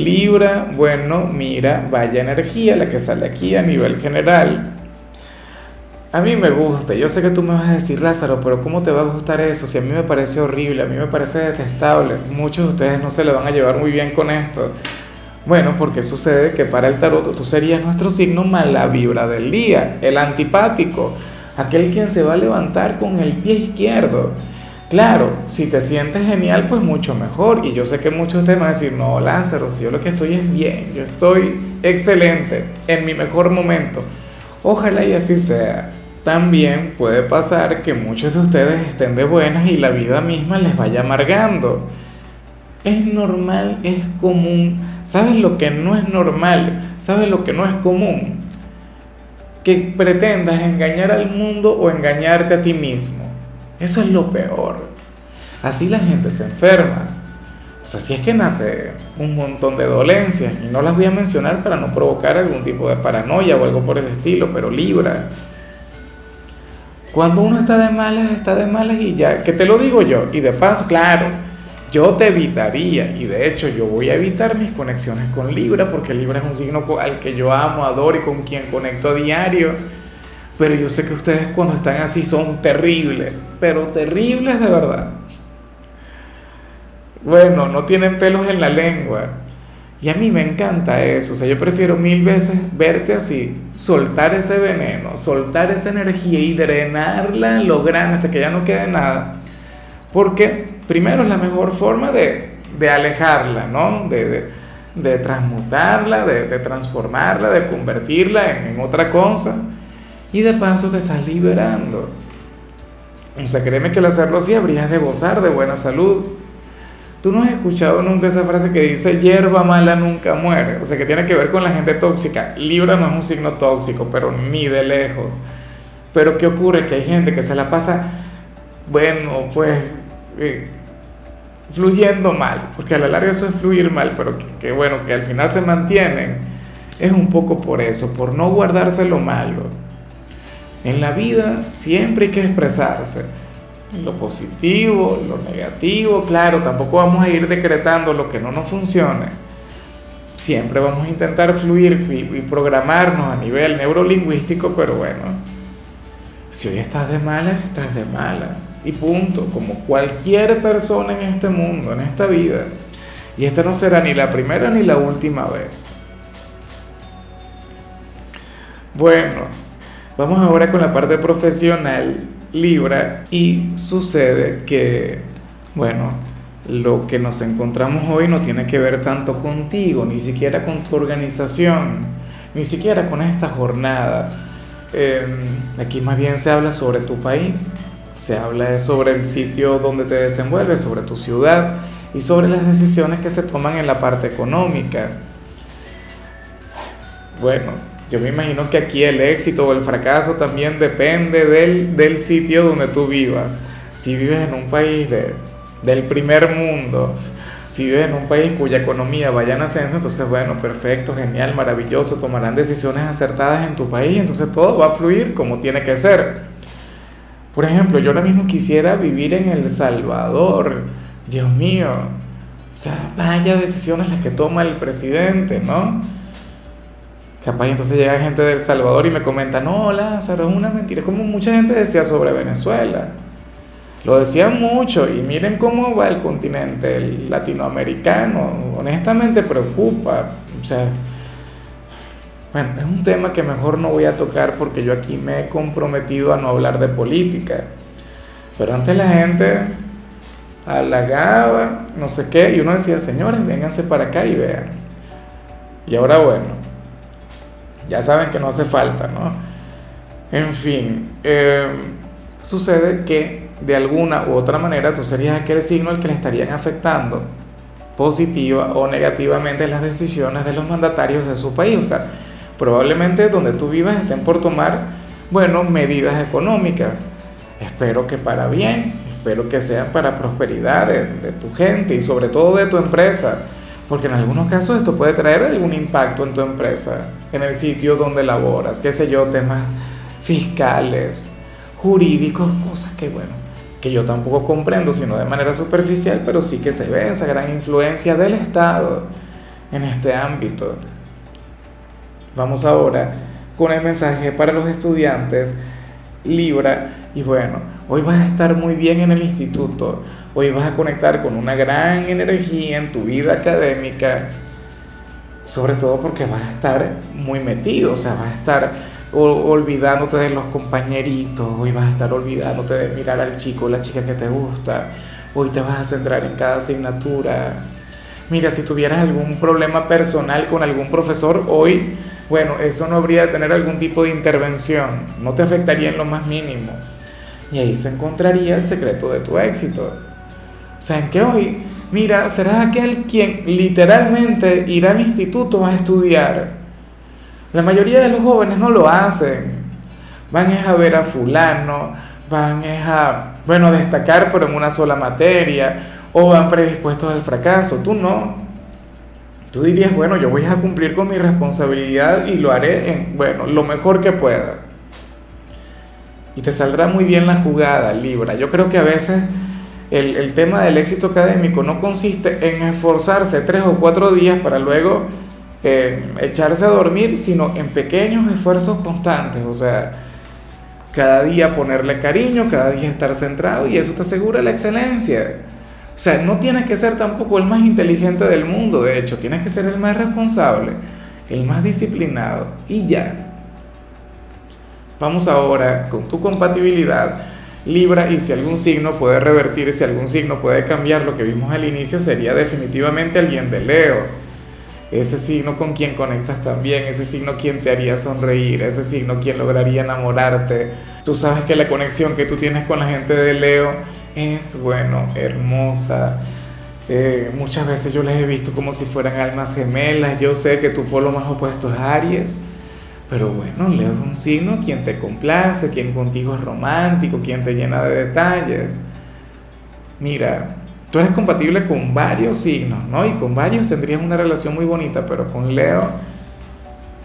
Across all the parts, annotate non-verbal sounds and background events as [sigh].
Libra, bueno, mira, vaya energía la que sale aquí a nivel general. A mí me gusta, yo sé que tú me vas a decir, Lázaro, pero ¿cómo te va a gustar eso? Si a mí me parece horrible, a mí me parece detestable, muchos de ustedes no se le van a llevar muy bien con esto. Bueno, porque sucede que para el tarot tú serías nuestro signo mala vibra del día, el antipático, aquel quien se va a levantar con el pie izquierdo Claro, si te sientes genial, pues mucho mejor. Y yo sé que muchos de ustedes van a decir, no, Lázaro, si yo lo que estoy es bien, yo estoy excelente, en mi mejor momento. Ojalá y así sea. También puede pasar que muchos de ustedes estén de buenas y la vida misma les vaya amargando. Es normal, es común. ¿Sabes lo que no es normal? ¿Sabes lo que no es común? Que pretendas engañar al mundo o engañarte a ti mismo. Eso es lo peor. Así la gente se enferma. O sea, si es que nace un montón de dolencias, y no las voy a mencionar para no provocar algún tipo de paranoia o algo por el estilo, pero libra. Cuando uno está de malas, está de malas y ya, que te lo digo yo, y de paso, claro, yo te evitaría, y de hecho yo voy a evitar mis conexiones con Libra, porque Libra es un signo al que yo amo, adoro y con quien conecto a diario pero yo sé que ustedes cuando están así son terribles, pero terribles de verdad. Bueno, no tienen pelos en la lengua. Y a mí me encanta eso, o sea, yo prefiero mil veces verte así, soltar ese veneno, soltar esa energía y drenarla en lo grande hasta que ya no quede nada. Porque primero es la mejor forma de, alejarla, ¿no? De, transmutarla, de, transformarla, de convertirla en otra cosa y de paso te estás liberando. O sea, créeme que al hacerlo así habrías de gozar de buena salud. Tú no has escuchado nunca esa frase que dice hierba mala nunca muere. O sea, que tiene que ver con la gente tóxica. Libra no es un signo tóxico, pero ni de lejos. Pero ¿qué ocurre? Que hay gente que se la pasa, bueno, pues, eh, fluyendo mal. Porque a la larga eso es fluir mal, pero que, que bueno, que al final se mantienen. Es un poco por eso, por no guardarse lo malo. En la vida siempre hay que expresarse. Lo positivo, lo negativo, claro, tampoco vamos a ir decretando lo que no nos funcione. Siempre vamos a intentar fluir y programarnos a nivel neurolingüístico, pero bueno, si hoy estás de malas, estás de malas. Y punto, como cualquier persona en este mundo, en esta vida. Y esta no será ni la primera ni la última vez. Bueno, Vamos ahora con la parte profesional, Libra, y sucede que, bueno, lo que nos encontramos hoy no tiene que ver tanto contigo, ni siquiera con tu organización, ni siquiera con esta jornada. Em, aquí más bien se habla sobre tu país, se habla sobre el sitio donde te desenvuelves, sobre tu ciudad y sobre las decisiones que se toman en la parte económica. Bueno, yo me imagino que aquí el éxito o el fracaso también depende del, sitio donde tú vivas. Si vives en un país del primer mundo, si vives en un país cuya economía vaya en ascenso, entonces bueno, perfecto, genial, maravilloso, tomarán decisiones acertadas en tu país, entonces todo va a fluir como tiene que ser. Por ejemplo, yo ahora mismo quisiera vivir en El Salvador, Dios mío, o sea, vaya decisiones las que toma el presidente, ¿no? Capaz entonces llega gente de Salvador y me comenta, no, Lázaro, es una mentira. Como mucha gente decía sobre Venezuela. Lo decían mucho y miren cómo va el continente el latinoamericano. Honestamente preocupa. O sea, bueno, es un tema que mejor no voy a tocar porque yo aquí me he comprometido a no hablar de política. Pero antes la gente halagaba, no sé qué, y uno decía, señores, vénganse para acá y vean. Y ahora bueno, ya saben que no hace falta, ¿no? En fin, em, sucede que de alguna u otra manera tú serías aquel signo al que le estarían afectando positiva o negativamente las decisiones de los mandatarios de su país. O sea, probablemente donde tú vivas estén por tomar, bueno, medidas económicas. Espero que para bien, espero que sean para prosperidad de tu gente y sobre todo de tu empresa porque en algunos casos esto puede traer algún impacto en tu empresa, en el sitio donde laboras, qué sé yo, temas fiscales, jurídicos, cosas que, bueno, que yo tampoco comprendo, sino de manera superficial, pero sí que se ve esa gran influencia del Estado en este ámbito. Vamos ahora con el mensaje para los estudiantes Libra. Y bueno, hoy vas a estar muy bien en el instituto, hoy vas a conectar con una gran energía en tu vida académica, sobre todo porque vas a estar muy metido, o sea, vas a estar olvidándote de los compañeritos, hoy vas a estar olvidándote de mirar al chico o la chica que te gusta, hoy te vas a centrar en cada asignatura. Mira, si tuvieras algún problema personal con algún profesor, hoy bueno, eso no habría de tener algún tipo de intervención, no te afectaría en lo más mínimo. Y ahí se encontraría el secreto de tu éxito. O sea, en que hoy, mira, serás aquel quien literalmente irá al instituto a estudiar. La mayoría de los jóvenes no lo hacen. Van a ver a fulano, van a, bueno, destacar pero en una sola materia, o van predispuestos al fracaso. Tú no. Tú dirías, bueno, yo voy a cumplir con mi responsabilidad y lo haré en, bueno, lo mejor que pueda. Y te saldrá muy bien la jugada, Libra. Yo creo que a veces el, el tema del éxito académico no consiste en esforzarse tres o cuatro días para luego eh, echarse a dormir, sino en pequeños esfuerzos constantes. O sea, cada día ponerle cariño, cada día estar centrado y eso te asegura la excelencia. O sea, no tienes que ser tampoco el más inteligente del mundo, de hecho, tienes que ser el más responsable, el más disciplinado y ya. Vamos ahora con tu compatibilidad Libra y si algún signo puede revertir, si algún signo puede cambiar lo que vimos al inicio, sería definitivamente alguien de Leo. Ese signo con quien conectas también, ese signo quien te haría sonreír, ese signo quien lograría enamorarte. Tú sabes que la conexión que tú tienes con la gente de Leo es, bueno, hermosa. Eh, muchas veces yo les he visto como si fueran almas gemelas. Yo sé que tu polo más opuesto es Aries, pero bueno, Leo es un signo quien te complace, quien contigo es romántico, quien te llena de detalles. Mira, tú eres compatible con varios signos, ¿no? Y con varios tendrías una relación muy bonita, pero con Leo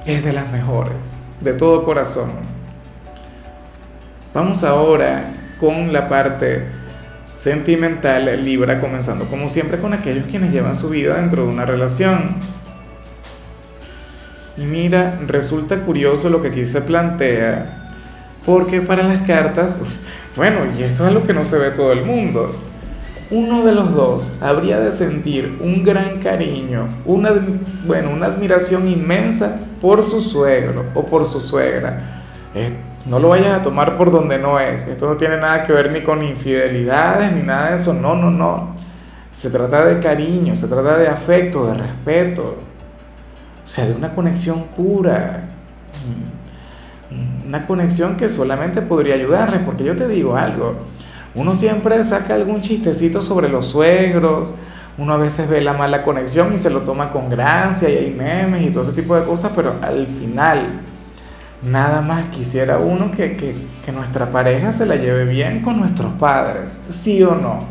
es de las mejores, de todo corazón. Vamos ahora con la parte sentimental Libra, comenzando como siempre con aquellos quienes llevan su vida dentro de una relación. Y mira, resulta curioso lo que aquí se plantea, porque para las cartas, [laughs] bueno, y esto es lo que no se ve todo el mundo, uno de los dos habría de sentir un gran cariño, una, bueno, una admiración inmensa por su suegro o por su suegra. No lo vayas a tomar por donde no es. Esto no tiene nada que ver ni con infidelidades ni nada de eso. No, no, no. Se trata de cariño, se trata de afecto, de respeto. O sea, de una conexión pura. Una conexión que solamente podría ayudarle. Porque yo te digo algo. Uno siempre saca algún chistecito sobre los suegros. Uno a veces ve la mala conexión y se lo toma con gracia y hay memes y todo ese tipo de cosas. Pero al final Nada más quisiera uno que, nuestra pareja se la lleve bien con nuestros padres, sí o no.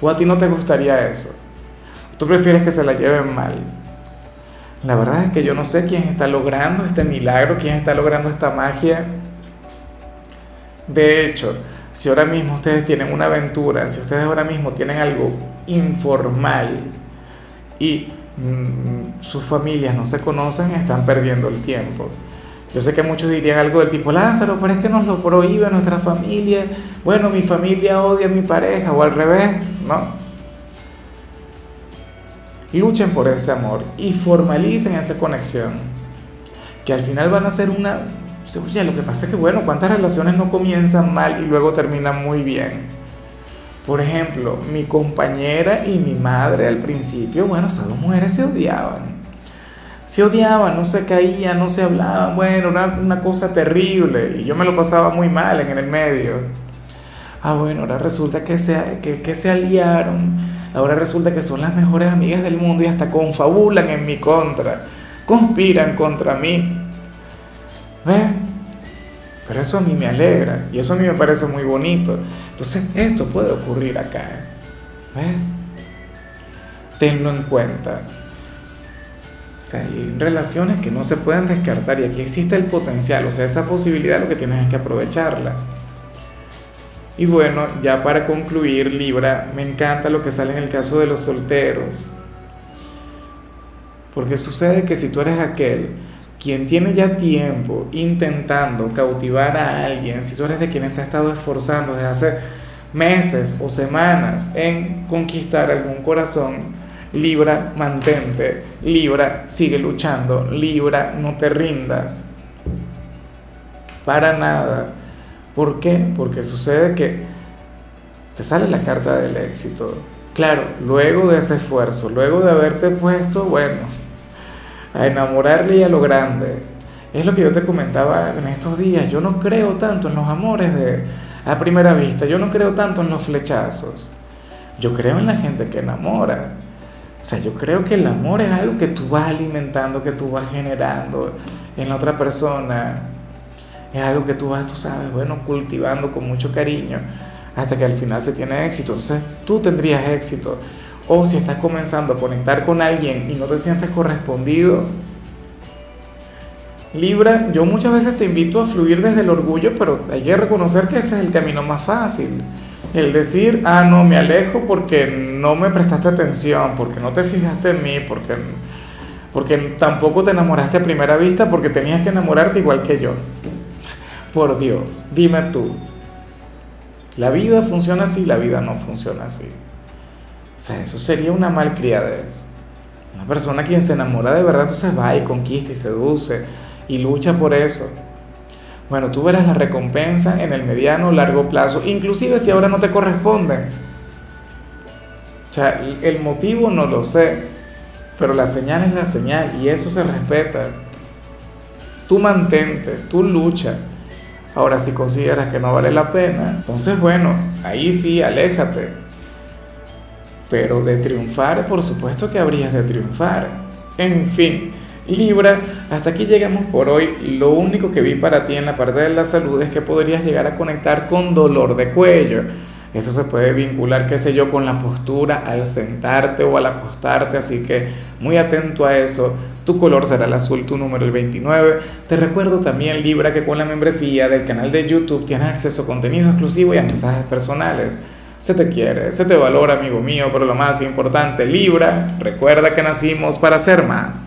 ¿O a ti no te gustaría eso? ¿Tú prefieres que se la lleven mal? La verdad es que yo no sé quién está logrando este milagro, quién está logrando esta magia. De hecho, si ahora mismo ustedes tienen una aventura, si ustedes ahora mismo tienen algo informal y mm, sus familias no se conocen, están perdiendo el tiempo. Yo sé que muchos dirían algo del tipo, Lázaro, pero es que nos lo prohíbe nuestra familia. Bueno, mi familia odia a mi pareja o al revés, ¿no? Luchen por ese amor y formalicen esa conexión. Que al final van a ser una... Oye, lo que pasa es que, bueno, ¿cuántas relaciones no comienzan mal y luego terminan muy bien? Por ejemplo, mi compañera y mi madre al principio, bueno, esas dos mujeres se odiaban se odiaban, no se caían, no se hablaban, bueno, era una cosa terrible y yo me lo pasaba muy mal en el medio. Ah, bueno, ahora resulta que se, que se aliaron, ahora resulta que son las mejores amigas del mundo y hasta confabulan en mi contra, conspiran contra mí. ¿Ves? Pero eso a mí me alegra y eso a mí me parece muy bonito. Entonces, esto puede ocurrir acá. ¿Ves? Tenlo en cuenta. O sea, hay relaciones que no se pueden descartar y aquí existe el potencial, o sea, esa posibilidad lo que tienes es que aprovecharla. Y bueno, ya para concluir, Libra, me encanta lo que sale en el caso de los solteros. Porque sucede que si tú eres aquel quien tiene ya tiempo intentando cautivar a alguien, si tú eres de quienes se ha estado esforzando desde hace meses o semanas en conquistar algún corazón, Libra, mantente, Libra, sigue luchando, Libra, no te rindas. Para nada. ¿Por qué? Porque sucede que te sale la carta del éxito. Claro, luego de ese esfuerzo, luego de haberte puesto, bueno, a enamorarle y a lo grande. Es lo que yo te comentaba en estos días. Yo no creo tanto en los amores de a primera vista. Yo no creo tanto en los flechazos. Yo creo en la gente que enamora. O sea, yo creo que el amor es algo que tú vas alimentando, que tú vas generando en la otra persona. Es algo que tú vas, tú sabes, bueno, cultivando con mucho cariño hasta que al final se tiene éxito. Entonces, tú tendrías éxito. O si estás comenzando a conectar con alguien y no te sientes correspondido, Libra, yo muchas veces te invito a fluir desde el orgullo, pero hay que reconocer que ese es el camino más fácil. El decir, ah, no, me alejo porque no me prestaste atención, porque no te fijaste en mí, porque, porque tampoco te enamoraste a primera vista, porque tenías que enamorarte igual que yo. Por Dios, dime tú, ¿la vida funciona así? La vida no funciona así. O sea, eso sería una malcriadez. Una persona quien se enamora de verdad, entonces va y conquista y seduce y lucha por eso. Bueno, tú verás la recompensa en el mediano o largo plazo, inclusive si ahora no te corresponden. O sea, el motivo no lo sé, pero la señal es la señal y eso se respeta. Tú mantente, tú lucha. Ahora, si consideras que no vale la pena, entonces bueno, ahí sí, aléjate. Pero de triunfar, por supuesto que habrías de triunfar. En fin, Libra, hasta aquí llegamos por hoy. Lo único que vi para ti en la parte de la salud es que podrías llegar a conectar con dolor de cuello. Eso se puede vincular, qué sé yo, con la postura al sentarte o al acostarte, así que muy atento a eso. Tu color será el azul, tu número el 29. Te recuerdo también, Libra, que con la membresía del canal de YouTube tienes acceso a contenido exclusivo y a mensajes personales. Se te quiere, se te valora, amigo mío, pero lo más importante, Libra, recuerda que nacimos para ser más.